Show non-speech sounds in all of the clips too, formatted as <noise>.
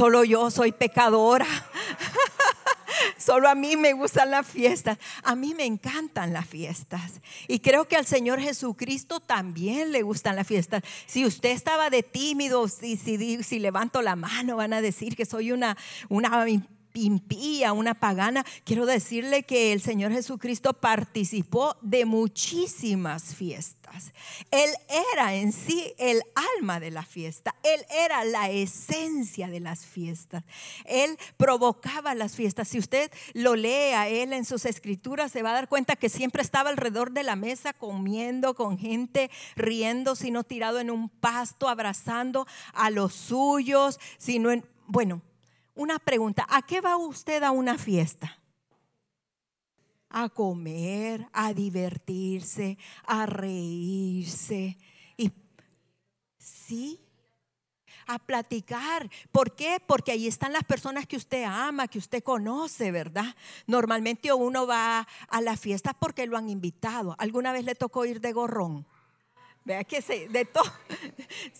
Solo yo soy pecadora. <laughs> Solo a mí me gustan las fiestas. A mí me encantan las fiestas. Y creo que al Señor Jesucristo también le gustan las fiestas. Si usted estaba de tímido, si, si, si levanto la mano, van a decir que soy una, una impía, una pagana, quiero decirle que el Señor Jesucristo participó de muchísimas fiestas. Él era en sí el alma de la fiesta. Él era la esencia de las fiestas. Él provocaba las fiestas. Si usted lo lee a él en sus escrituras, se va a dar cuenta que siempre estaba alrededor de la mesa comiendo con gente, riendo, sino tirado en un pasto, abrazando a los suyos, sino en, bueno, una pregunta, ¿a qué va usted a una fiesta? A comer, a divertirse, a reírse. Y sí, a platicar. ¿Por qué? Porque ahí están las personas que usted ama, que usted conoce, ¿verdad? Normalmente uno va a las fiestas porque lo han invitado. ¿Alguna vez le tocó ir de gorrón? Vea que se, de, todo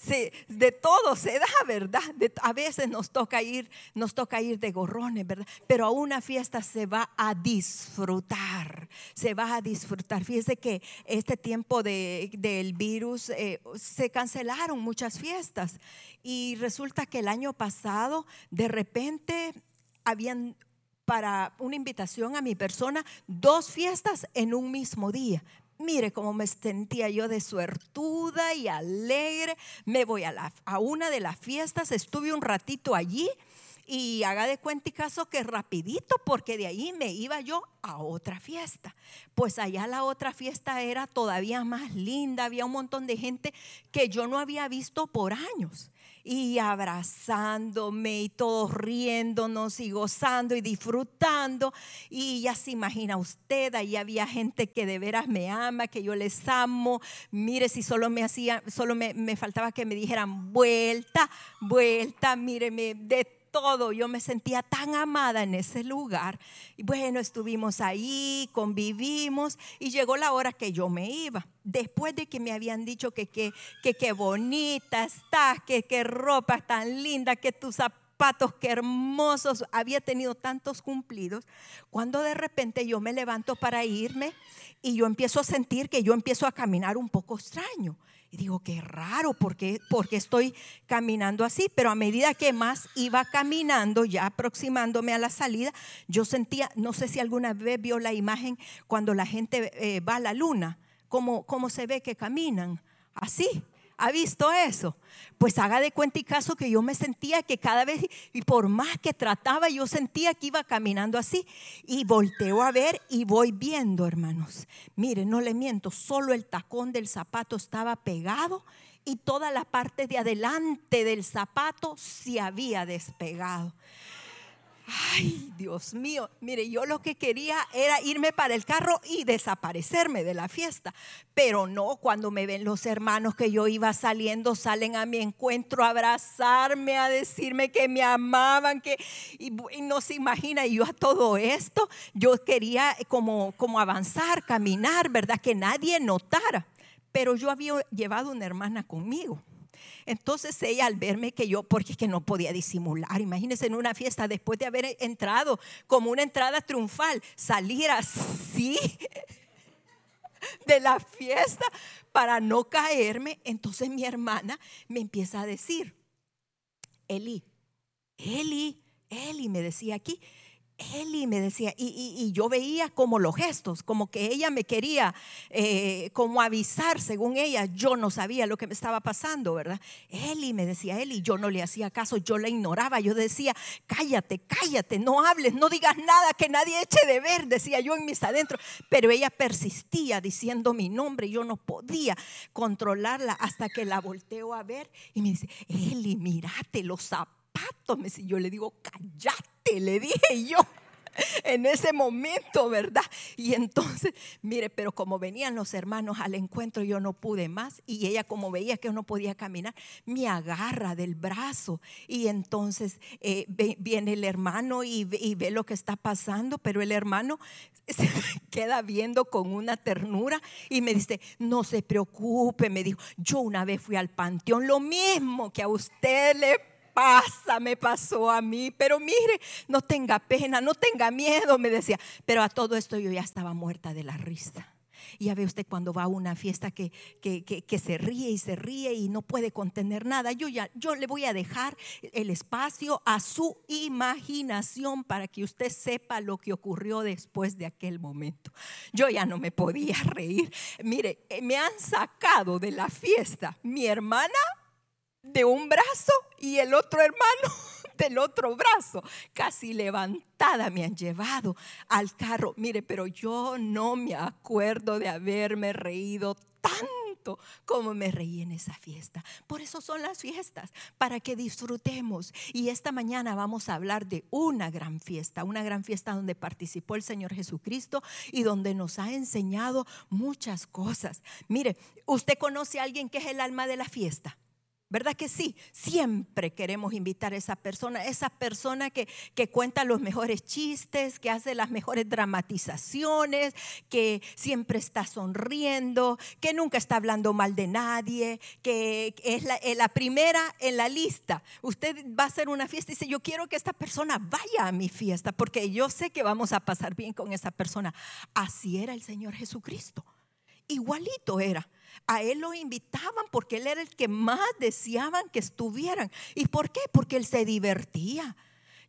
<laughs> de todo se da, ¿verdad? a veces nos toca ir, nos toca ir de gorrones, ¿verdad? Pero a una fiesta se va a disfrutar, se va a disfrutar. Fíjese que este tiempo de, del virus eh, se cancelaron muchas fiestas y resulta que el año pasado de repente habían para una invitación a mi persona dos fiestas en un mismo día. Mire cómo me sentía yo de suertuda y alegre. Me voy a, una de las fiestas, estuve un ratito allí y haga de cuenta caso que rapidito, porque de ahí me iba yo a otra fiesta. Pues allá la otra fiesta era todavía más linda, había un montón de gente que yo no había visto por años y abrazándome y todos riéndonos y gozando y disfrutando. Y ya se imagina usted, ahí había gente que de veras me ama, que yo les amo. Mire, si solo me hacía, solo me, me faltaba que me dijeran vuelta, vuelta, míreme, de todo. Yo me sentía tan amada en ese lugar. Y bueno, estuvimos ahí, convivimos y llegó la hora que yo me iba. Después de que me habían dicho que qué que, que bonita estás, que qué ropa tan linda, que tus zapatos, qué hermosos, había tenido tantos cumplidos, cuando de repente yo me levanto para irme y yo empiezo a sentir que yo empiezo a caminar un poco extraño. Y digo, qué raro, porque porque estoy caminando así? Pero a medida que más iba caminando, ya aproximándome a la salida, yo sentía, no sé si alguna vez vio la imagen cuando la gente eh, va a la luna, cómo, cómo se ve que caminan, así. ¿Ha visto eso? Pues haga de cuenta y caso que yo me sentía que cada vez, y por más que trataba, yo sentía que iba caminando así. Y volteo a ver y voy viendo, hermanos. Mire, no le miento, solo el tacón del zapato estaba pegado y toda la parte de adelante del zapato se había despegado. Ay, Dios mío, mire, yo lo que quería era irme para el carro y desaparecerme de la fiesta, pero no cuando me ven los hermanos que yo iba saliendo, salen a mi encuentro a abrazarme, a decirme que me amaban, que y, no se imagina, yo a todo esto, yo quería como, como avanzar, caminar, ¿verdad? Que nadie notara, pero yo había llevado una hermana conmigo. Entonces ella al verme que yo, porque es que no podía disimular, imagínense en una fiesta después de haber entrado como una entrada triunfal, salir así de la fiesta para no caerme, entonces mi hermana me empieza a decir, Eli, Eli, Eli, me decía aquí, Eli me decía, y, yo veía como los gestos, como que ella me quería eh, como avisar, según ella, yo no sabía lo que me estaba pasando, ¿verdad? Eli me decía, Eli, yo no le hacía caso, yo la ignoraba, yo decía, cállate, cállate, no hables, no digas nada, que nadie eche de ver, decía yo en mis adentros, pero ella persistía diciendo mi nombre, yo no podía controlarla hasta que la volteo a ver y me dice, Eli, mírate los zapatos yo le digo, cállate, le dije yo <laughs> en ese momento, ¿verdad? Y entonces, mire, pero como venían los hermanos al encuentro, yo no pude más. Y ella, como veía que yo no podía caminar, me agarra del brazo. Y entonces eh, viene el hermano y, ve lo que está pasando, pero el hermano <laughs> se queda viendo con una ternura y me dice, no se preocupe, me dijo, yo una vez fui al panteón, lo mismo que a usted le pasa? Me pasó a mí. Pero mire, no tenga pena, no tenga miedo, me decía. Pero a todo esto yo ya estaba muerta de la risa. Y ya ve usted cuando va a una fiesta que, que, se ríe y se ríe y no puede contener nada. Yo, ya, yo le voy a dejar el espacio a su imaginación para que usted sepa lo que ocurrió después de aquel momento. Yo ya no me podía reír. Mire, eh, me han sacado de la fiesta mi hermana de un brazo y el otro hermano <laughs> del otro brazo. Casi levantada me han llevado al carro. Mire, pero yo no me acuerdo de haberme reído tanto como me reí en esa fiesta. Por eso son las fiestas, para que disfrutemos. Y esta mañana vamos a hablar de una gran fiesta, una gran fiesta donde participó el Señor Jesucristo y donde nos ha enseñado muchas cosas. Mire, ¿usted conoce a alguien que es el alma de la fiesta? ¿Verdad que sí? Siempre queremos invitar a esa persona, esa persona que, que, cuenta los mejores chistes, que hace las mejores dramatizaciones, que siempre está sonriendo, que nunca está hablando mal de nadie, que es la, eh, la primera en la lista. Usted va a hacer una fiesta y dice, yo quiero que esta persona vaya a mi fiesta porque yo sé que vamos a pasar bien con esa persona. Así era el Señor Jesucristo. Igualito era a él lo invitaban porque él era el que más deseaban que estuvieran. ¿Y por qué? Porque él se divertía.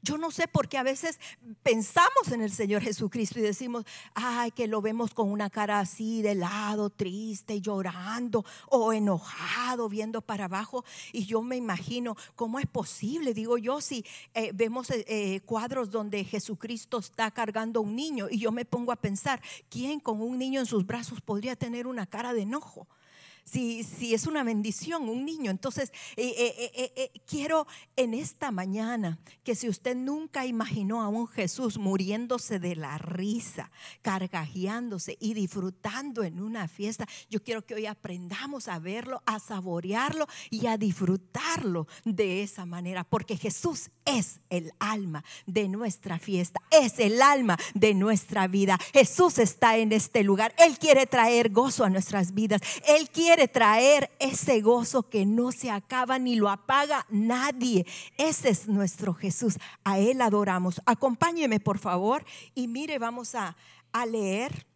Yo no sé por qué a veces pensamos en el Señor Jesucristo y decimos, ay, que lo vemos con una cara así de lado, triste, llorando o enojado, viendo para abajo. Y yo me imagino, ¿cómo es posible? Digo yo, si eh, vemos eh, eh, cuadros donde Jesucristo está cargando a un niño y yo me pongo a pensar, ¿quién con un niño en sus brazos podría tener una cara de enojo? Si, si es una bendición un niño. Entonces, eh, eh, eh, quiero en esta mañana que si usted nunca imaginó a un Jesús muriéndose de la risa, cargajeándose y disfrutando en una fiesta, yo quiero que hoy aprendamos a verlo, a saborearlo y a disfrutarlo de esa manera, porque Jesús es el alma de nuestra fiesta, es el alma de nuestra vida. Jesús está en este lugar. Él quiere traer gozo a nuestras vidas. Él quiere quiere traer ese gozo que no se acaba ni lo apaga nadie. Ese es nuestro Jesús. A Él adoramos. Acompáñeme, por favor, y mire, vamos a, leer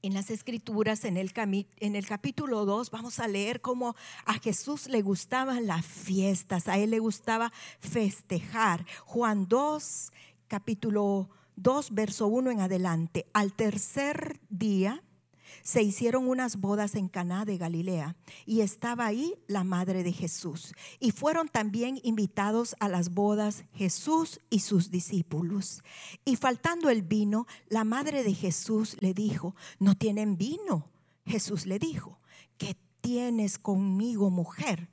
en las escrituras, en el, en el capítulo 2, vamos a leer cómo a Jesús le gustaban las fiestas, a él le gustaba festejar. Juan 2, capítulo 2, verso 1 en adelante. Al tercer día se hicieron unas bodas en Caná de Galilea y estaba ahí la madre de Jesús. Y fueron también invitados a las bodas Jesús y sus discípulos. Y faltando el vino, la madre de Jesús le dijo, "No tienen vino." Jesús le dijo, "¿Qué tienes conmigo, mujer?"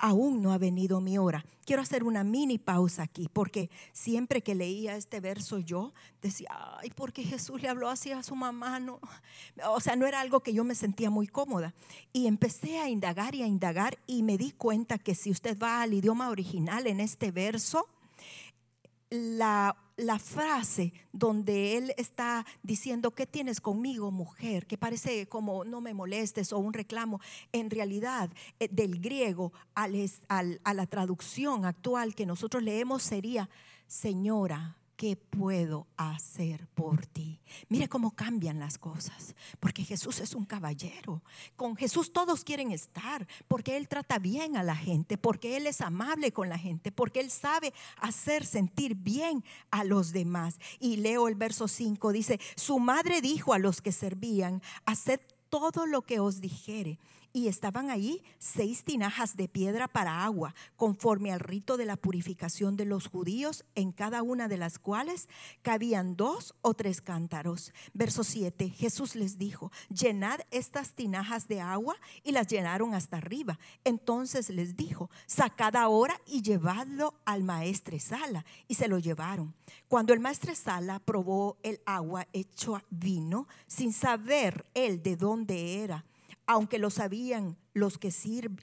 Aún no ha venido mi hora. Quiero hacer una mini pausa aquí, porque siempre que leía este verso yo decía, ay, porque Jesús le habló así a su mamá, no. O sea, no era algo que yo me sentía muy cómoda. Y empecé a indagar y a indagar y me di cuenta que si usted va al idioma original en este verso, la, frase donde él está diciendo, ¿qué tienes conmigo, mujer? Que parece como no me molestes o un reclamo. En realidad, eh, del griego a la traducción actual que nosotros leemos sería, Señora, ¿qué puedo hacer por ti? Mire cómo cambian las cosas, porque Jesús es un caballero. Con Jesús todos quieren estar, porque Él trata bien a la gente, porque Él es amable con la gente, porque Él sabe hacer sentir bien a los demás. Y leo el verso 5, dice, su madre dijo a los que servían, haced todo lo que os dijere y estaban ahí seis tinajas de piedra para agua, conforme al rito de la purificación de los judíos, en cada una de las cuales cabían dos o tres cántaros. Verso 7, Jesús les dijo, llenad estas tinajas de agua y las llenaron hasta arriba. Entonces les dijo, sacad ahora y llevadlo al maestre Sala. Y se lo llevaron. Cuando el maestre Sala probó el agua hecho vino, sin saber él de dónde era, aunque lo sabían los, que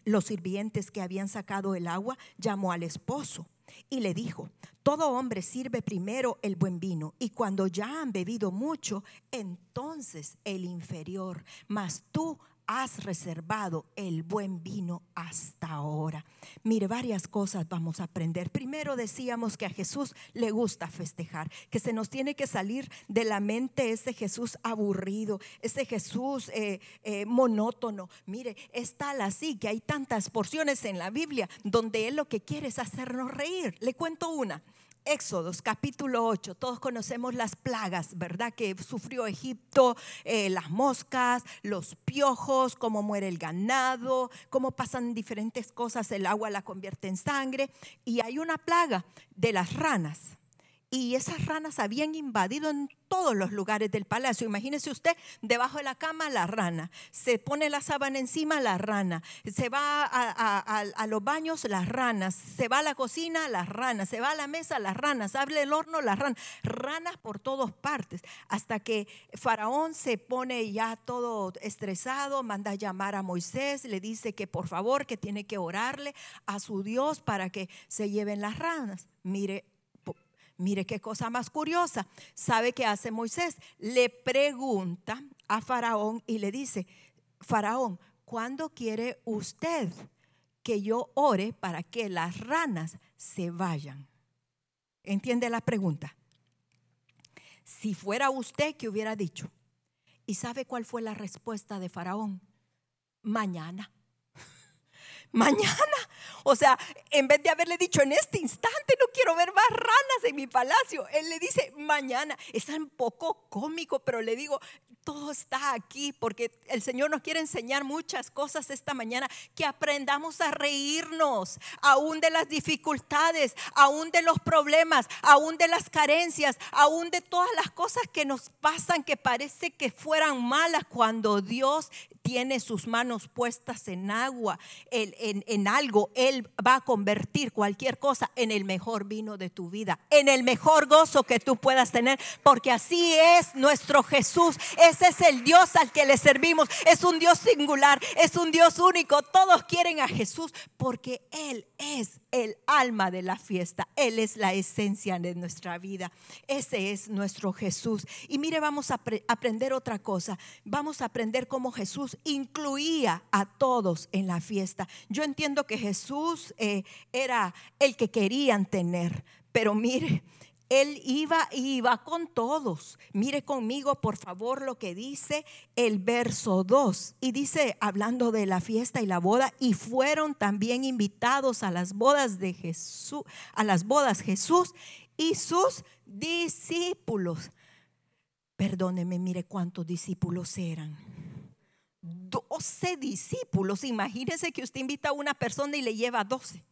los sirvientes que habían sacado el agua, llamó al esposo y le dijo, todo hombre sirve primero el buen vino y cuando ya han bebido mucho, entonces el inferior, mas tú has reservado el buen vino hasta ahora. Mire, varias cosas vamos a aprender. Primero decíamos que a Jesús le gusta festejar, que se nos tiene que salir de la mente ese Jesús aburrido, ese Jesús eh, eh, monótono. Mire, es tal así que hay tantas porciones en la Biblia donde Él lo que quiere es hacernos reír. Le cuento una. Éxodos capítulo 8, todos conocemos las plagas, ¿verdad? Que sufrió Egipto, eh, las moscas, los piojos, cómo muere el ganado, cómo pasan diferentes cosas, el agua la convierte en sangre. Y hay una plaga de las ranas y esas ranas habían invadido en todos los lugares del palacio. Imagínese usted, debajo de la cama la rana, se pone la sábana encima la rana, se va a, los baños las ranas, se va a la cocina las ranas, se va a la mesa las ranas, abre el horno las ranas, ranas por todas partes, hasta que Faraón se pone ya todo estresado, manda a llamar a Moisés, le dice que por favor que tiene que orarle a su Dios para que se lleven las ranas. Mire, Mire qué cosa más curiosa. ¿Sabe qué hace Moisés? Le pregunta a Faraón y le dice, Faraón, ¿cuándo quiere usted que yo ore para que las ranas se vayan? ¿Entiende la pregunta? Si fuera usted, ¿qué hubiera dicho? ¿Y sabe cuál fue la respuesta de Faraón? Mañana mañana. O sea, en vez de haberle dicho en este instante, no quiero ver más ranas en mi palacio, él le dice mañana. Es un poco cómico, pero le digo, todo está aquí porque el Señor nos quiere enseñar muchas cosas esta mañana, que aprendamos a reírnos aún de las dificultades, aún de los problemas, aún de las carencias, aún de todas las cosas que nos pasan que parece que fueran malas cuando Dios tiene sus manos puestas en agua, en, en algo, Él va a convertir cualquier cosa en el mejor vino de tu vida, en el mejor gozo que tú puedas tener, porque así es nuestro Jesús. Es es el Dios al que le servimos. Es un Dios singular, es un Dios único. Todos quieren a Jesús porque Él es el alma de la fiesta. Él es la esencia de nuestra vida. Ese es nuestro Jesús. Y mire, vamos a aprender otra cosa. Vamos a aprender cómo Jesús incluía a todos en la fiesta. Yo entiendo que Jesús eh, era el que querían tener, pero mire, él iba y iba con todos. Mire conmigo, por favor, lo que dice el verso 2. Y dice, hablando de la fiesta y la boda, y fueron también invitados a las bodas de Jesús, a las bodas Jesús y sus discípulos. Perdóneme, mire cuántos discípulos eran. 12 discípulos. Imagínese que usted invita a una persona y le lleva 12.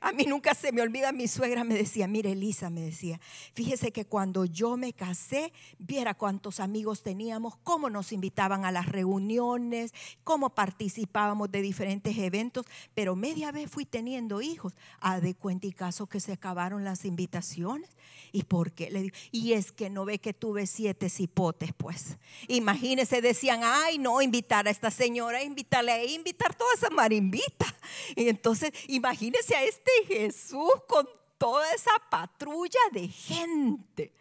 A mí nunca se me olvida, mi suegra me decía, mire Elisa, me decía, fíjese que cuando yo me casé, viera cuántos amigos teníamos, cómo nos invitaban a las reuniones, cómo participábamos de diferentes eventos, pero media vez fui teniendo hijos. A de cuenta y caso que se acabaron las invitaciones. ¿Y por qué? Le digo, y es que no ve que tuve siete cipotes, pues. Imagínese, decían, ay, no, invitar a esta señora, invitarle a invitar toda esa marimbita. Y entonces, imagínese a este Jesús con toda esa patrulla de gente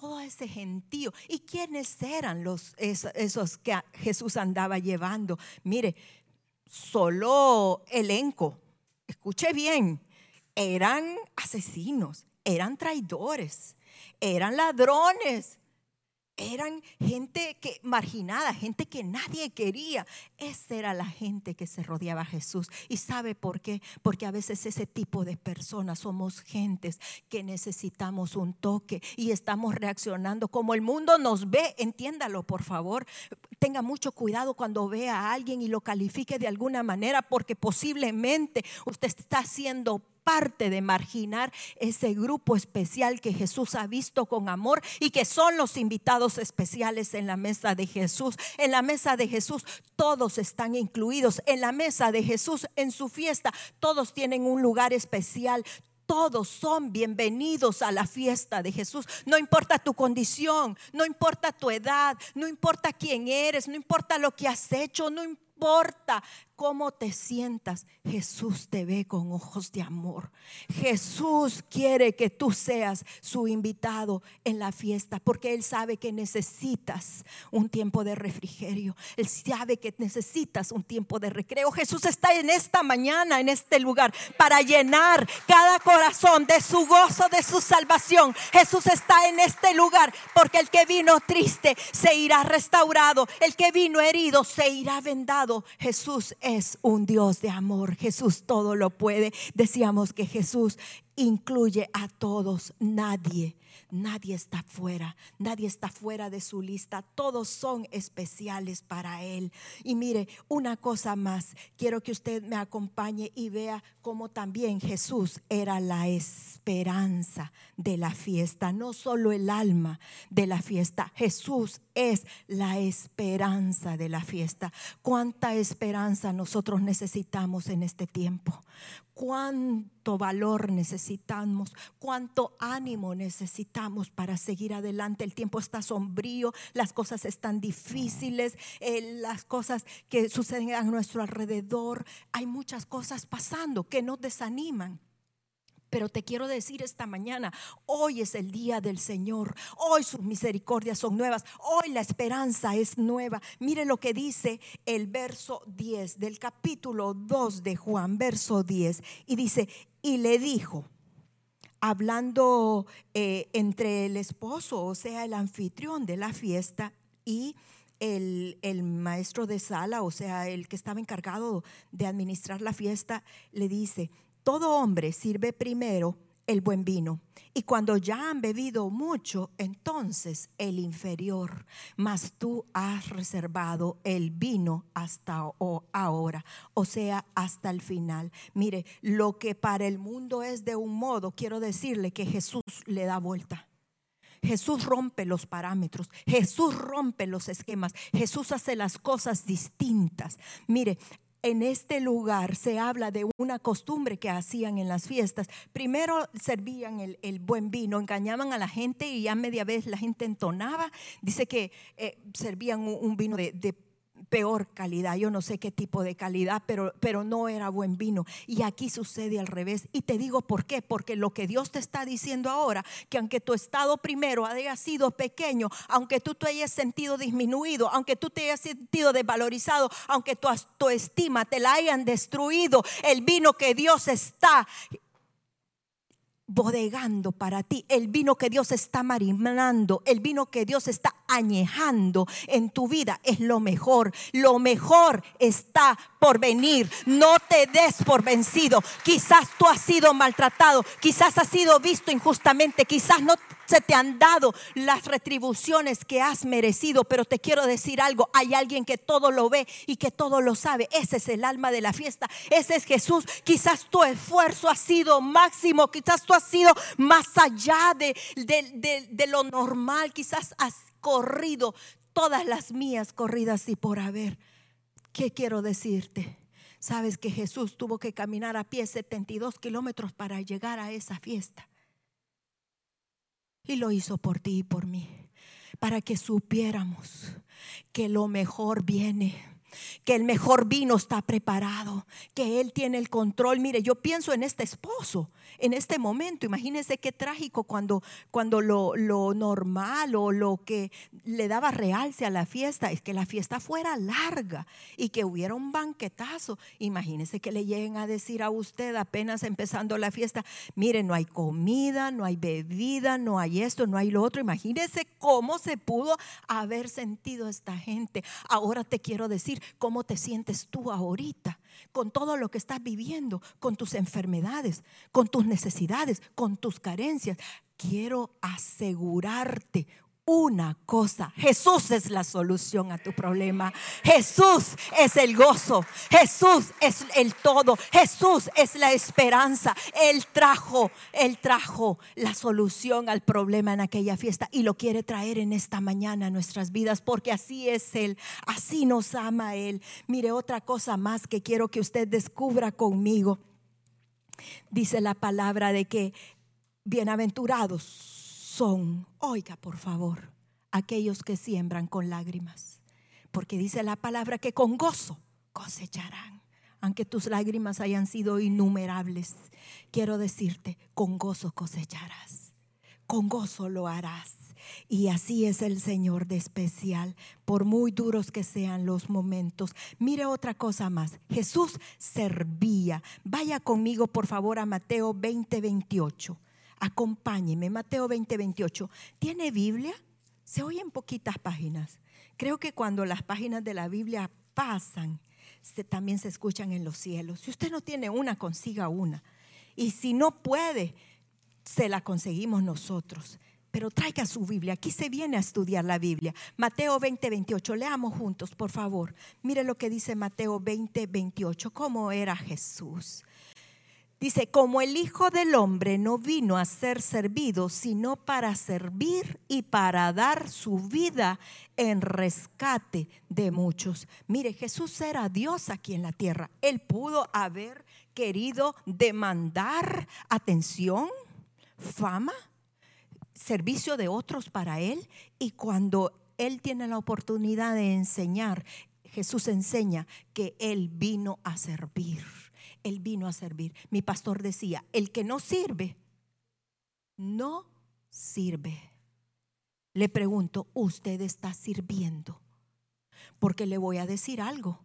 todo ese gentío. ¿Y quiénes eran los, esos, que Jesús andaba llevando? Mire, solo elenco, escuche bien, eran asesinos, eran traidores, eran ladrones, eran gente que marginada, gente que nadie quería. Esa era la gente que se rodeaba a Jesús. ¿Y sabe por qué? Porque a veces ese tipo de personas somos gentes que necesitamos un toque y estamos reaccionando como el mundo nos ve. Entiéndalo, por favor. Tenga mucho cuidado cuando vea a alguien y lo califique de alguna manera porque posiblemente usted está siendo parte de marginar ese grupo especial que Jesús ha visto con amor y que son los invitados especiales en la mesa de Jesús. En la mesa de Jesús todos están incluidos. En la mesa de Jesús, en su fiesta, todos tienen un lugar especial. Todos son bienvenidos a la fiesta de Jesús. No importa tu condición, no importa tu edad, no importa quién eres, no importa lo que has hecho, no importa cómo te sientas, Jesús te ve con ojos de amor. Jesús quiere que tú seas su invitado en la fiesta porque Él sabe que necesitas un tiempo de refrigerio. Él sabe que necesitas un tiempo de recreo. Jesús está en esta mañana, en este lugar, para llenar cada corazón de su gozo, de su salvación. Jesús está en este lugar porque el que vino triste se irá restaurado. El que vino herido se irá vendado. Jesús es un Dios de amor. Jesús todo lo puede. Decíamos que Jesús incluye a todos. Nadie Nadie está fuera, nadie está fuera de su lista, todos son especiales para Él. Y mire, una cosa más, quiero que usted me acompañe y vea cómo también Jesús era la esperanza de la fiesta, no solo el alma de la fiesta, Jesús es la esperanza de la fiesta. ¿Cuánta esperanza nosotros necesitamos en este tiempo? Cuánto valor necesitamos, cuánto ánimo necesitamos para seguir adelante. El tiempo está sombrío, las cosas están difíciles, eh, las cosas que suceden a nuestro alrededor, hay muchas cosas pasando que nos desaniman. Pero te quiero decir esta mañana, hoy es el día del Señor, hoy sus misericordias son nuevas, hoy la esperanza es nueva. Mire lo que dice el verso 10 del capítulo 2 de Juan, verso 10, y dice, y le dijo, hablando eh, entre el esposo, o sea, el anfitrión de la fiesta, y el, el, maestro de sala, o sea, el que estaba encargado de administrar la fiesta, le dice, todo hombre sirve primero el buen vino. Y cuando ya han bebido mucho, entonces el inferior. Mas tú has reservado el vino hasta ahora, o sea, hasta el final. Mire, lo que para el mundo es de un modo, quiero decirle que Jesús le da vuelta. Jesús rompe los parámetros, Jesús rompe los esquemas, Jesús hace las cosas distintas. Mire, en este lugar se habla de una costumbre que hacían en las fiestas. Primero servían el, buen vino, engañaban a la gente y ya media vez la gente entonaba. Dice que eh, servían un, vino de, de peor calidad, yo no sé qué tipo de calidad, pero, pero no era buen vino. Y aquí sucede al revés. Y te digo por qué, porque lo que Dios te está diciendo ahora, que aunque tu estado primero haya sido pequeño, aunque tú te hayas sentido disminuido, aunque tú te hayas sentido desvalorizado, aunque tu, tu estima te la hayan destruido, el vino que Dios está bodegando para ti, el vino que Dios está marinando, el vino que Dios está añejando en tu vida es lo mejor. Lo mejor está por venir. No te des por vencido. Quizás tú has sido maltratado, quizás has sido visto injustamente, quizás no se te han dado las retribuciones que has merecido, pero te quiero decir algo, hay alguien que todo lo ve y que todo lo sabe. Ese es el alma de la fiesta, ese es Jesús. Quizás tu esfuerzo ha sido máximo, quizás tú has sido más allá de, de, lo normal, quizás has corrido todas las mías corridas y por haber. ¿Qué quiero decirte? Sabes que Jesús tuvo que caminar a pie 72 kilómetros para llegar a esa fiesta. Y lo hizo por ti y por mí, para que supiéramos que lo mejor viene, que el mejor vino está preparado, que Él tiene el control. Mire, yo pienso en este esposo en este momento. Imagínense qué trágico cuando, cuando lo, lo, normal o lo que le daba realce a la fiesta es que la fiesta fuera larga y que hubiera un banquetazo. Imagínense que le lleguen a decir a usted apenas empezando la fiesta, mire, no hay comida, no hay bebida, no hay esto, no hay lo otro. Imagínense cómo se pudo haber sentido esta gente. Ahora te quiero decir cómo te sientes tú ahorita con todo lo que estás viviendo, con tus enfermedades, con tus necesidades, con tus carencias. Quiero asegurarte una cosa. Jesús es la solución a tu problema. Jesús es el gozo. Jesús es el todo. Jesús es la esperanza. Él trajo, Él trajo la solución al problema en aquella fiesta y lo quiere traer en esta mañana a nuestras vidas porque así es Él. Así nos ama Él. Mire otra cosa más que quiero que usted descubra conmigo. Dice la palabra de que bienaventurados son, oiga por favor, aquellos que siembran con lágrimas, porque dice la palabra que con gozo cosecharán. aunque tus lágrimas hayan sido innumerables, quiero decirte, con gozo cosecharás, con gozo lo harás. Y así es el Señor de especial, por muy duros que sean los momentos. Mire otra cosa más. Jesús servía. Vaya conmigo, por favor, a Mateo 20, 28. Acompáñeme, Mateo 20, 28. ¿Tiene Biblia? Se oyen poquitas páginas. Creo que cuando las páginas de la Biblia pasan, también se escuchan en los cielos. Si usted no tiene una, consiga una. Y si no puede, se la conseguimos nosotros pero traiga su Biblia. Aquí se viene a estudiar la Biblia. Mateo 20, 28. Leamos juntos, por favor. Mire lo que dice Mateo 20, 28. ¿Cómo era Jesús? Dice, como el Hijo del Hombre no vino a ser servido, sino para servir y para dar su vida en rescate de muchos. Mire, Jesús era Dios aquí en la tierra. Él pudo haber querido demandar atención, fama, servicio de otros para Él y cuando Él tiene la oportunidad de enseñar, Jesús enseña que Él vino a servir. Él vino a servir. Mi pastor decía, el que no sirve, no sirve. Le pregunto, ¿usted está sirviendo? Porque le voy a decir algo.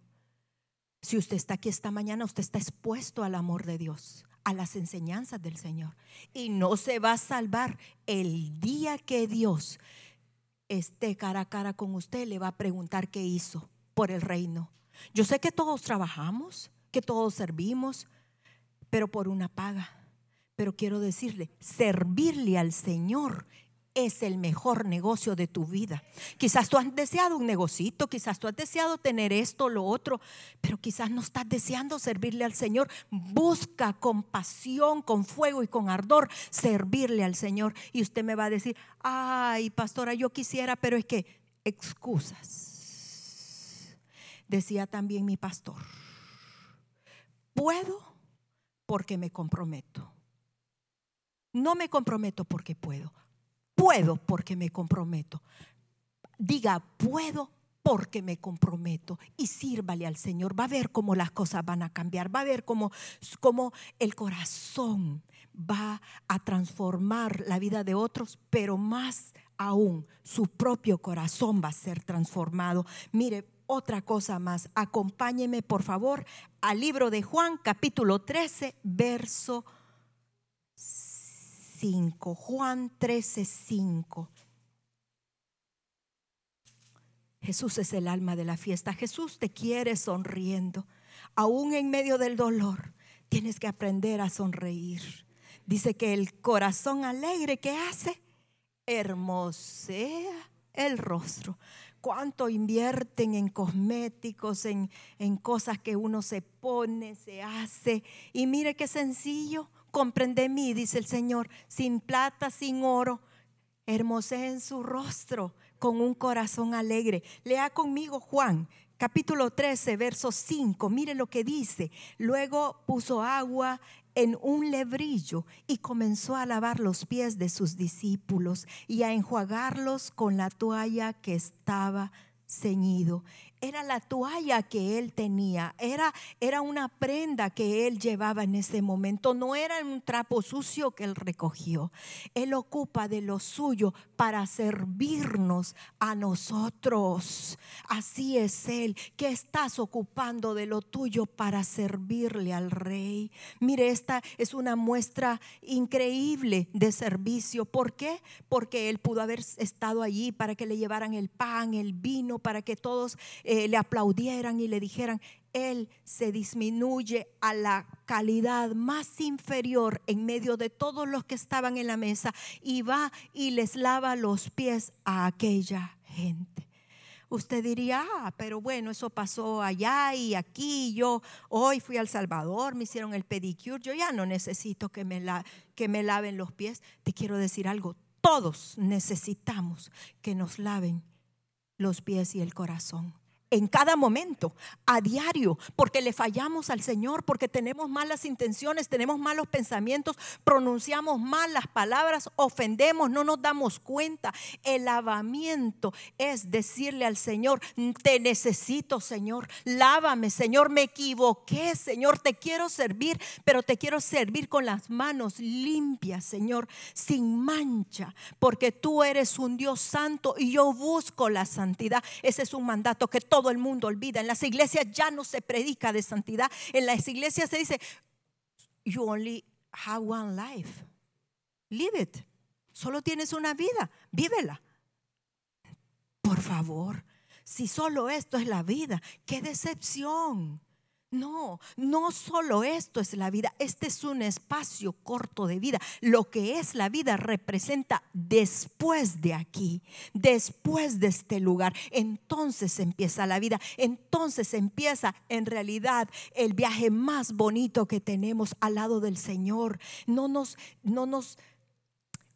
Si usted está aquí esta mañana, usted está expuesto al amor de Dios a las enseñanzas del Señor. Y no se va a salvar el día que Dios esté cara a cara con usted, le va a preguntar qué hizo por el reino. Yo sé que todos trabajamos, que todos servimos, pero por una paga. Pero quiero decirle, servirle al Señor es el mejor negocio de tu vida. Quizás tú has deseado un negocito, quizás tú has deseado tener esto, lo otro, pero quizás no estás deseando servirle al Señor. Busca con pasión, con fuego y con ardor servirle al Señor. Y usted me va a decir, ay, pastora, yo quisiera, pero es que excusas. Decía también mi pastor, puedo porque me comprometo. No me comprometo porque puedo puedo porque me comprometo. Diga, puedo porque me comprometo y sírvale al Señor. Va a ver cómo las cosas van a cambiar, va a ver cómo, cómo el corazón va a transformar la vida de otros, pero más aún su propio corazón va a ser transformado. Mire, otra cosa más, acompáñeme por favor al libro de Juan capítulo 13, verso 5, Juan 13, 5. Jesús es el alma de la fiesta. Jesús te quiere sonriendo. Aún en medio del dolor, tienes que aprender a sonreír. Dice que el corazón alegre que hace, hermosea el rostro. ¿Cuánto invierten en cosméticos, en, en cosas que uno se pone, se hace? Y mire qué sencillo comprende mí, dice el Señor, sin plata, sin oro, en su rostro con un corazón alegre. Lea conmigo Juan, capítulo 13, verso 5. Mire lo que dice. Luego puso agua en un lebrillo y comenzó a lavar los pies de sus discípulos y a enjuagarlos con la toalla que estaba ceñido era la toalla que él tenía, era, era una prenda que él llevaba en ese momento, no era un trapo sucio que él recogió. Él ocupa de lo suyo para servirnos a nosotros. Así es Él, que estás ocupando de lo tuyo para servirle al Rey. Mire, esta es una muestra increíble de servicio. ¿Por qué? Porque Él pudo haber estado allí para que le llevaran el pan, el vino, para que todos eh, le aplaudieran y le dijeran, Él se disminuye a la calidad más inferior en medio de todos los que estaban en la mesa y va y les lava los pies a aquella gente. Usted diría, ah, pero bueno, eso pasó allá y aquí. Yo hoy fui al Salvador, me hicieron el pedicure. Yo ya no necesito que me, la, que me laven los pies. Te quiero decir algo, todos necesitamos que nos laven los pies y el corazón en cada momento, a diario, porque le fallamos al Señor, porque tenemos malas intenciones, tenemos malos pensamientos, pronunciamos mal las palabras, ofendemos, no nos damos cuenta. El lavamiento es decirle al Señor, te necesito, Señor, lávame, Señor, me equivoqué, Señor, te quiero servir, pero te quiero servir con las manos limpias, Señor, sin mancha, porque tú eres un Dios santo y yo busco la santidad. Ese es un mandato que todos todo el mundo olvida. En las iglesias ya no se predica de santidad. En las iglesias se dice, you only have one life. Live it. Solo tienes una vida. Vívela. Por favor, si solo esto es la vida, qué decepción. No, no solo esto es la vida, este es un espacio corto de vida. Lo que es la vida representa después de aquí, después de este lugar. Entonces empieza la vida, entonces empieza en realidad el viaje más bonito que tenemos al lado del Señor. No nos, no nos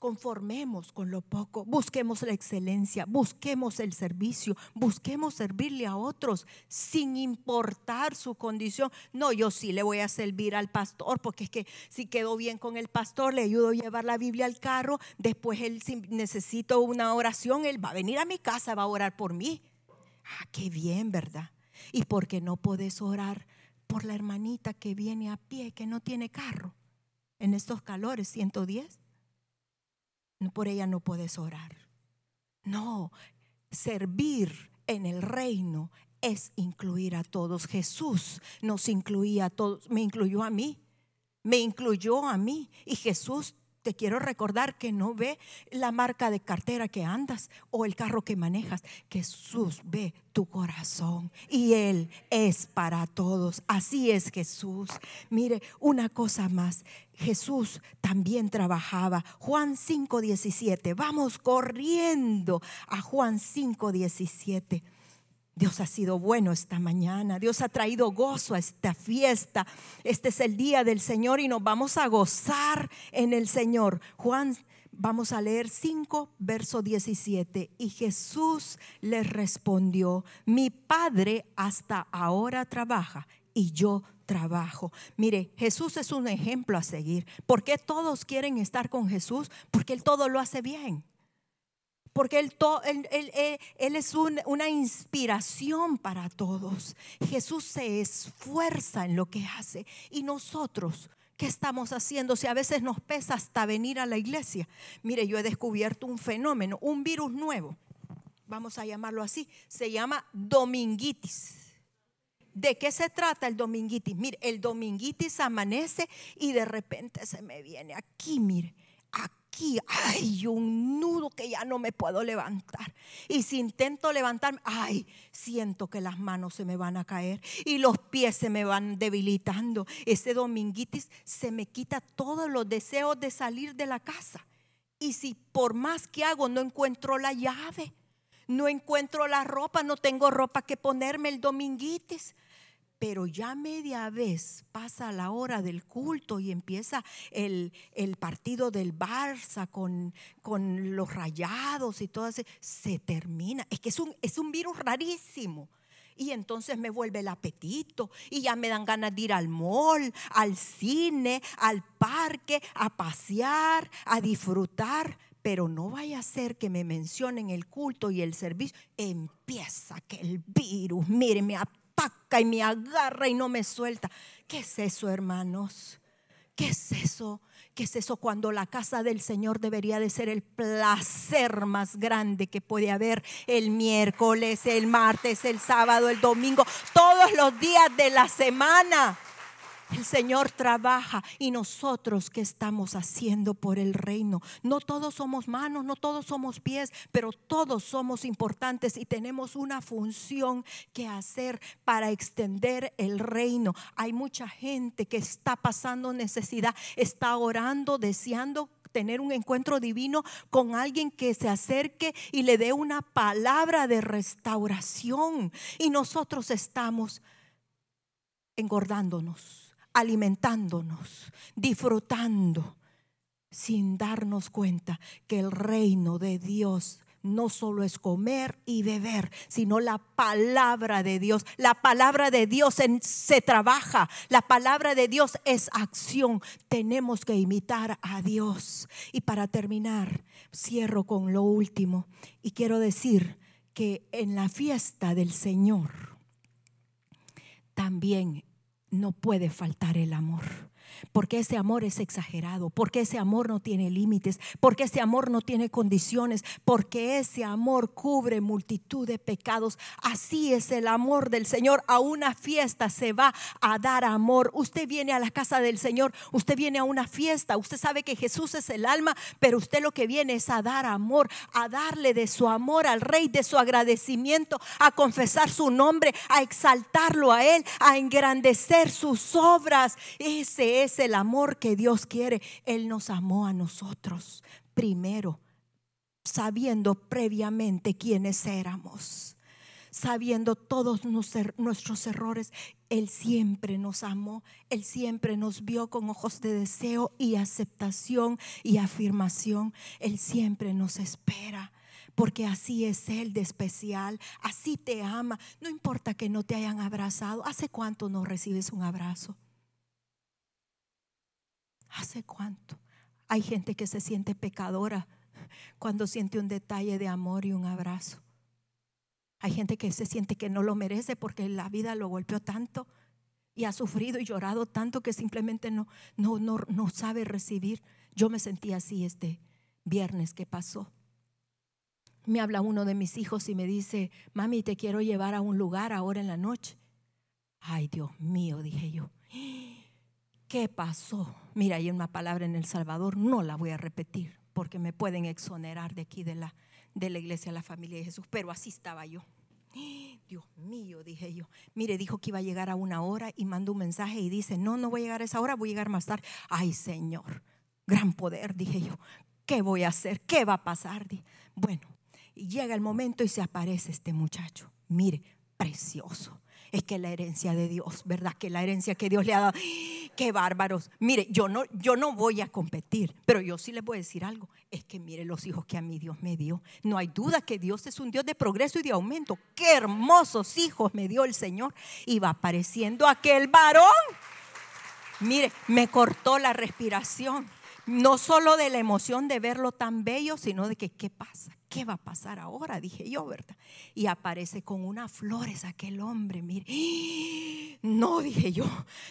conformemos con lo poco, busquemos la excelencia, busquemos el servicio, busquemos servirle a otros sin importar su condición. No, yo sí le voy a servir al pastor porque es que si quedó bien con el pastor, le ayudo a llevar la Biblia al carro, después él si necesito una oración, él va a venir a mi casa, va a orar por mí. Ah, qué bien, ¿verdad? Y porque no puedes orar por la hermanita que viene a pie, que no tiene carro en estos calores, 110 por ella no puedes orar. No, servir en el reino es incluir a todos. Jesús nos incluía a todos, me incluyó a mí, me incluyó a mí. Y Jesús te quiero recordar que no ve la marca de cartera que andas o el carro que manejas. Jesús ve tu corazón y Él es para todos. Así es Jesús. Mire, una cosa más. Jesús también trabajaba. Juan 5:17. Vamos corriendo a Juan 5:17. Dios ha sido bueno esta mañana. Dios ha traído gozo a esta fiesta. Este es el día del Señor y nos vamos a gozar en el Señor. Juan, vamos a leer 5, verso 17. Y Jesús le respondió, mi Padre hasta ahora trabaja y yo trabajo. Mire, Jesús es un ejemplo a seguir. ¿Por qué todos quieren estar con Jesús? Porque Él todo lo hace bien porque Él, es una inspiración para todos. Jesús se esfuerza en lo que hace. Y nosotros, ¿qué estamos haciendo? Si a veces nos pesa hasta venir a la iglesia. Mire, yo he descubierto un fenómeno, un virus nuevo. Vamos a llamarlo así. Se llama dominguitis. ¿De qué se trata el dominguitis? Mire, el dominguitis amanece y de repente se me viene aquí, mire, aquí aquí hay un nudo que ya no me puedo levantar. Y si intento levantarme, ay, siento que las manos se me van a caer y los pies se me van debilitando. Ese dominguitis se me quita todos los deseos de salir de la casa. Y si por más que hago no encuentro la llave, no encuentro la ropa, no tengo ropa que ponerme el dominguitis pero ya media vez pasa la hora del culto y empieza el, partido del Barça con, con, los rayados y todo eso, se termina. Es que es un, es un virus rarísimo. Y entonces me vuelve el apetito y ya me dan ganas de ir al mall, al cine, al parque, a pasear, a disfrutar. Pero no vaya a ser que me mencionen el culto y el servicio. Empieza que el virus, mire, me paca y me agarra y no me suelta. ¿Qué es eso, hermanos? ¿Qué es eso? ¿Qué es eso cuando la casa del Señor debería de ser el placer más grande que puede haber el miércoles, el martes, el sábado, el domingo, todos los días de la semana? El Señor trabaja y nosotros qué estamos haciendo por el reino. No todos somos manos, no todos somos pies, pero todos somos importantes y tenemos una función que hacer para extender el reino. Hay mucha gente que está pasando necesidad, está orando, deseando tener un encuentro divino con alguien que se acerque y le dé una palabra de restauración. Y nosotros estamos engordándonos alimentándonos, disfrutando, sin darnos cuenta que el reino de Dios no solo es comer y beber, sino la palabra de Dios. La palabra de Dios se trabaja, la palabra de Dios es acción. Tenemos que imitar a Dios. Y para terminar, cierro con lo último y quiero decir que en la fiesta del Señor también no puede faltar el amor porque ese amor es exagerado, porque ese amor no tiene límites, porque ese amor no tiene condiciones, porque ese amor cubre multitud de pecados. Así es el amor del Señor. A una fiesta se va a dar amor. Usted viene a la casa del Señor, usted viene a una fiesta, usted sabe que Jesús es el alma, pero usted lo que viene es a dar amor, a darle de su amor al Rey, de su agradecimiento, a confesar su nombre, a exaltarlo a Él, a engrandecer sus obras. Ese es el amor que Dios quiere. Él nos amó a nosotros primero, sabiendo previamente quiénes éramos, sabiendo todos nuestros errores. Él siempre nos amó, Él siempre nos vio con ojos de deseo y aceptación y afirmación. Él siempre nos espera porque así es Él de especial, así te ama. No importa que no te hayan abrazado. ¿Hace cuánto no recibes un abrazo? ¿Hace cuánto? Hay gente que se siente pecadora cuando siente un detalle de amor y un abrazo. Hay gente que se siente que no lo merece porque la vida lo golpeó tanto y ha sufrido y llorado tanto que simplemente no, no, no, no sabe recibir. Yo me sentí así este viernes que pasó. Me habla uno de mis hijos y me dice, mami, te quiero llevar a un lugar ahora en la noche. Ay, Dios mío, dije yo. ¿Qué pasó? Mira, hay una palabra en El Salvador, no la voy a repetir porque me pueden exonerar de aquí de la, de la iglesia de la familia de Jesús, pero así estaba yo. <gasps> Dios mío, dije yo. Mire, dijo que iba a llegar a una hora y mandó un mensaje y dice, no, no voy a llegar a esa hora, voy a llegar más tarde. Ay, Señor, gran poder, dije yo. ¿Qué voy a hacer? ¿Qué va a pasar? Bueno, llega el momento y se aparece este muchacho. Mire, precioso es que la herencia de Dios, ¿verdad? Que la herencia que Dios le ha dado. Qué bárbaros. Mire, yo no, yo no voy a competir, pero yo sí les voy a decir algo. Es que mire los hijos que a mí Dios me dio. No hay duda que Dios es un Dios de progreso y de aumento. Qué hermosos hijos me dio el Señor. Y va apareciendo aquel varón. Mire, me cortó la respiración. No solo de la emoción de verlo tan bello, sino de que, ¿qué pasa? ¿Qué va a pasar ahora? Dije yo, ¿verdad? Y aparece con unas flores aquel hombre, mire. No, dije yo,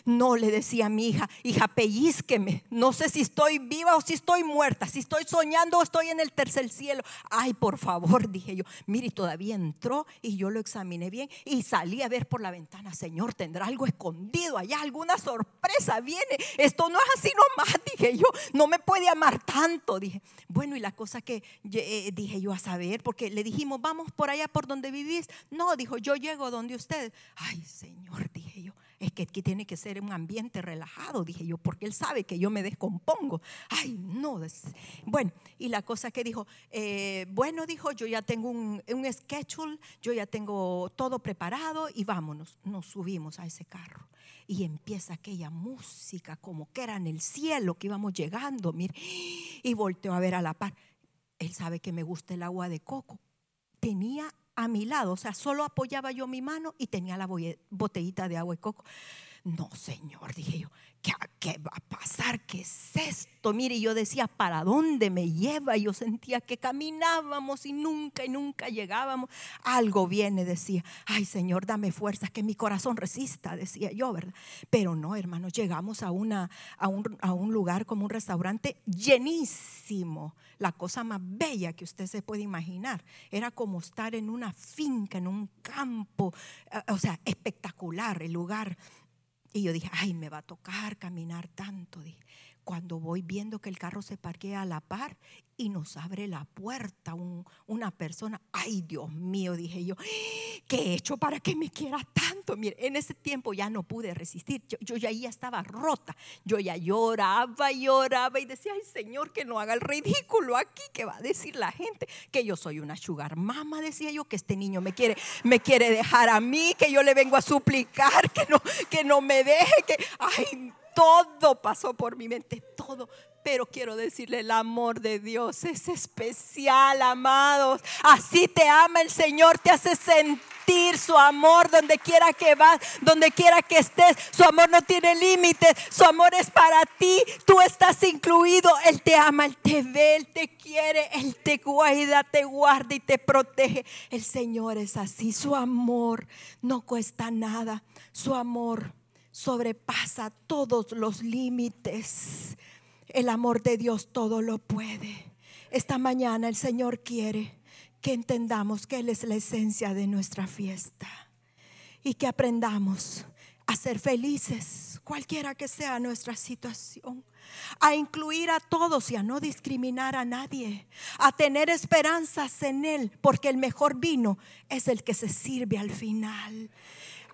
no le decía a mi hija, hija, pellizqueme. No sé si estoy viva o si estoy muerta, si estoy soñando o estoy en el tercer cielo. Ay, por favor, dije yo. Mire, todavía entró y yo lo examiné bien y salí a ver por la ventana, Señor, tendrá algo escondido allá, alguna sorpresa viene. Esto no es así nomás, dije yo. No me puede amar tanto, dije. Bueno, y la cosa que eh, dije yo, a saber, porque le dijimos, vamos por allá por donde vivís. No, dijo, yo llego donde usted. Ay, Señor, dije yo, es que aquí tiene que ser un ambiente relajado, dije yo, porque él sabe que yo me descompongo. Ay, no. Bueno, y la cosa que dijo, eh, bueno, dijo, yo ya tengo un, un schedule, yo ya tengo todo preparado y vámonos. Nos subimos a ese carro y empieza aquella música como que era en el cielo que íbamos llegando, mire, y volteó a ver a la par él sabe que me gusta el agua de coco. Tenía a mi lado, o sea, solo apoyaba yo mi mano y tenía la botellita de agua de coco. No, Señor, dije yo, ¿qué, va a pasar? ¿Qué es esto? Mire, yo decía, ¿para dónde me lleva? Yo sentía que caminábamos y nunca y nunca llegábamos. Algo viene, decía, ay Señor, dame fuerzas, que mi corazón resista, decía yo, ¿verdad? Pero no, hermanos, llegamos a, una, a, un, a un lugar como un restaurante llenísimo, la cosa más bella que usted se puede imaginar. Era como estar en una finca, en un campo, eh, o sea, espectacular el lugar y yo dije, ay, me va a tocar caminar tanto. Dije, cuando voy viendo que el carro se parquea a la par y nos abre la puerta una persona, ay Dios mío, dije yo, ¿qué he hecho para que me quiera tanto? Mire, en ese tiempo ya no pude resistir, yo, ya, ya estaba rota, yo ya lloraba, lloraba y decía, ay Señor, que no haga el ridículo aquí, que va a decir la gente, que yo soy una sugar mama, decía yo, que este niño me quiere, me quiere dejar a mí, que yo le vengo a suplicar, que no, que no me deje, que, ay, todo pasó por mi mente, todo. Pero quiero decirle, el amor de Dios es especial, amados. Así te ama el Señor, te hace sentir su amor donde quiera que vas, donde quiera que estés. Su amor no tiene límites, su amor es para ti. Tú estás incluido. Él te ama, Él te ve, Él te quiere, Él te cuida, te guarda y te protege. El Señor es así. Su amor no cuesta nada. Su amor sobrepasa todos los límites. El amor de Dios todo lo puede. Esta mañana el Señor quiere que entendamos que Él es la esencia de nuestra fiesta y que aprendamos a ser felices, cualquiera que sea nuestra situación, a incluir a todos y a no discriminar a nadie, a tener esperanzas en Él, porque el mejor vino es el que se sirve al final,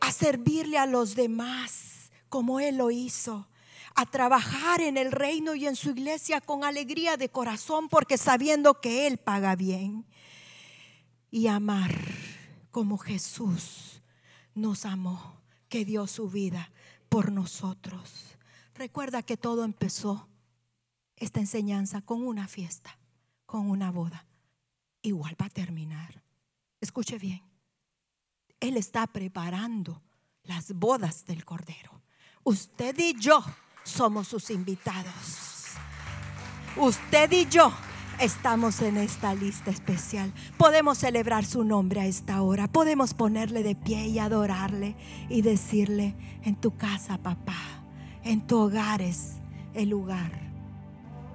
a servirle a los demás como Él lo hizo a trabajar en el reino y en su iglesia con alegría de corazón porque sabiendo que Él paga bien. Y amar como Jesús nos amó, que dio su vida por nosotros. Recuerda que todo empezó, esta enseñanza, con una fiesta, con una boda. Igual va a terminar. Escuche bien. Él está preparando las bodas del Cordero. Usted y yo somos sus invitados. Usted y yo estamos en esta lista especial. Podemos celebrar su nombre a esta hora. Podemos ponerle de pie y adorarle y decirle, en tu casa, papá, en tu hogar es el lugar